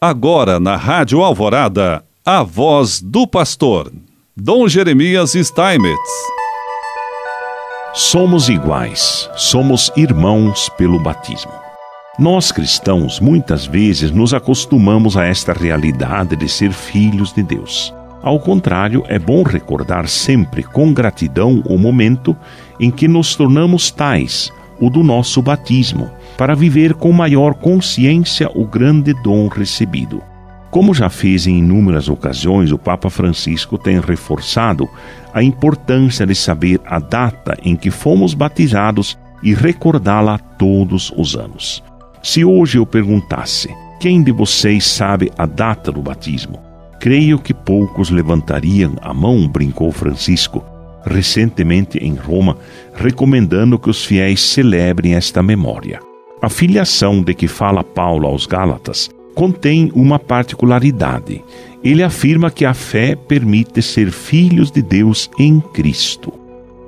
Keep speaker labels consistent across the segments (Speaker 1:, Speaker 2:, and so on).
Speaker 1: Agora na Rádio Alvorada, a voz do pastor, Dom Jeremias Steinmetz.
Speaker 2: Somos iguais, somos irmãos pelo batismo. Nós cristãos muitas vezes nos acostumamos a esta realidade de ser filhos de Deus. Ao contrário, é bom recordar sempre com gratidão o momento em que nos tornamos tais, o do nosso batismo para viver com maior consciência o grande dom recebido. Como já fez em inúmeras ocasiões, o Papa Francisco tem reforçado a importância de saber a data em que fomos batizados e recordá-la todos os anos. Se hoje eu perguntasse: quem de vocês sabe a data do batismo? Creio que poucos levantariam a mão, brincou Francisco, recentemente em Roma, recomendando que os fiéis celebrem esta memória. A filiação de que fala Paulo aos Gálatas contém uma particularidade. Ele afirma que a fé permite ser filhos de Deus em Cristo.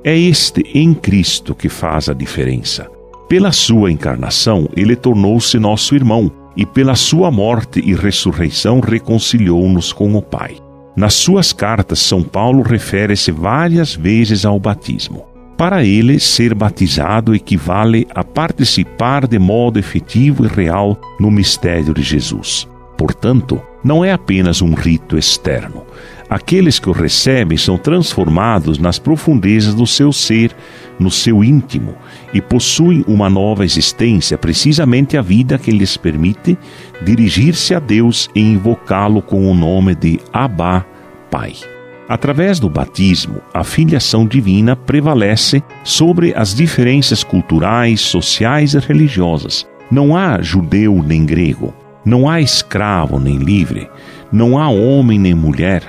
Speaker 2: É este em Cristo que faz a diferença. Pela sua encarnação, ele tornou-se nosso irmão e pela sua morte e ressurreição reconciliou-nos com o Pai. Nas suas cartas, São Paulo refere-se várias vezes ao batismo. Para ele, ser batizado equivale a participar de modo efetivo e real no mistério de Jesus. Portanto, não é apenas um rito externo. Aqueles que o recebem são transformados nas profundezas do seu ser, no seu íntimo, e possuem uma nova existência, precisamente a vida que lhes permite dirigir-se a Deus e invocá-lo com o nome de Abba, Pai. Através do batismo, a filiação divina prevalece sobre as diferenças culturais, sociais e religiosas. Não há judeu nem grego, não há escravo nem livre, não há homem nem mulher.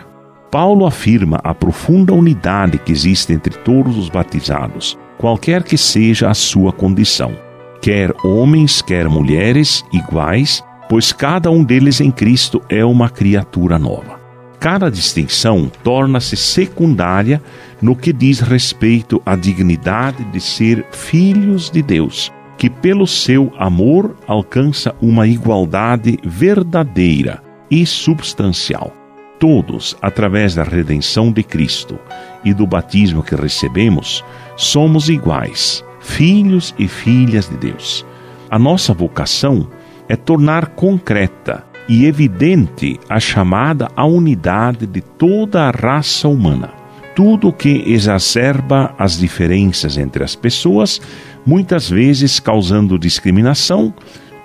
Speaker 2: Paulo afirma a profunda unidade que existe entre todos os batizados, qualquer que seja a sua condição. Quer homens, quer mulheres, iguais, pois cada um deles em Cristo é uma criatura nova. Cada distinção torna-se secundária no que diz respeito à dignidade de ser filhos de Deus, que pelo seu amor alcança uma igualdade verdadeira e substancial. Todos, através da redenção de Cristo e do batismo que recebemos, somos iguais, filhos e filhas de Deus. A nossa vocação é tornar concreta e evidente a chamada à unidade de toda a raça humana. Tudo que exacerba as diferenças entre as pessoas, muitas vezes causando discriminação,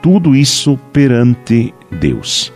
Speaker 2: tudo isso perante Deus.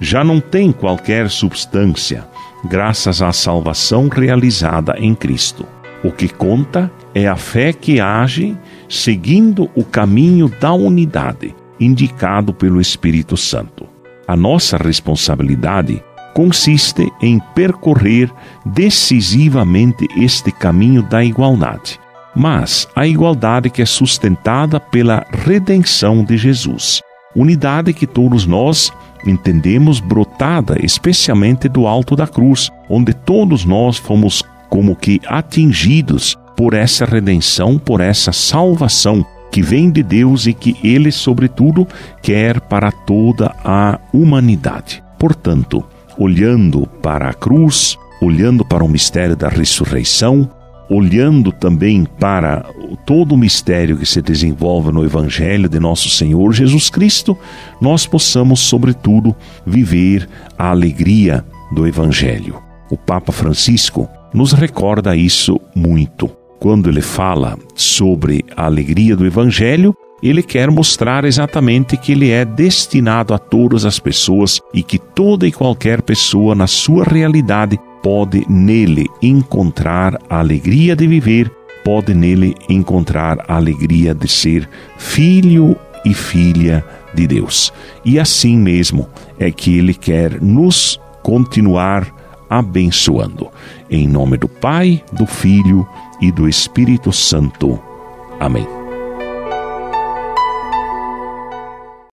Speaker 2: Já não tem qualquer substância, graças à salvação realizada em Cristo. O que conta é a fé que age seguindo o caminho da unidade indicado pelo Espírito Santo. A nossa responsabilidade consiste em percorrer decisivamente este caminho da igualdade, mas a igualdade que é sustentada pela redenção de Jesus, unidade que todos nós entendemos brotada especialmente do alto da cruz, onde todos nós fomos como que atingidos por essa redenção, por essa salvação que vem de Deus e que Ele, sobretudo, quer para toda a humanidade. Portanto, olhando para a cruz, olhando para o mistério da ressurreição, olhando também para todo o mistério que se desenvolve no Evangelho de nosso Senhor Jesus Cristo, nós possamos, sobretudo, viver a alegria do Evangelho. O Papa Francisco nos recorda isso muito quando ele fala sobre a alegria do Evangelho, ele quer mostrar exatamente que ele é destinado a todas as pessoas e que toda e qualquer pessoa, na sua realidade, pode nele encontrar a alegria de viver, pode nele encontrar a alegria de ser filho e filha de Deus. E assim mesmo é que ele quer nos continuar abençoando. Em nome do Pai, do Filho e do Espírito Santo. Amém.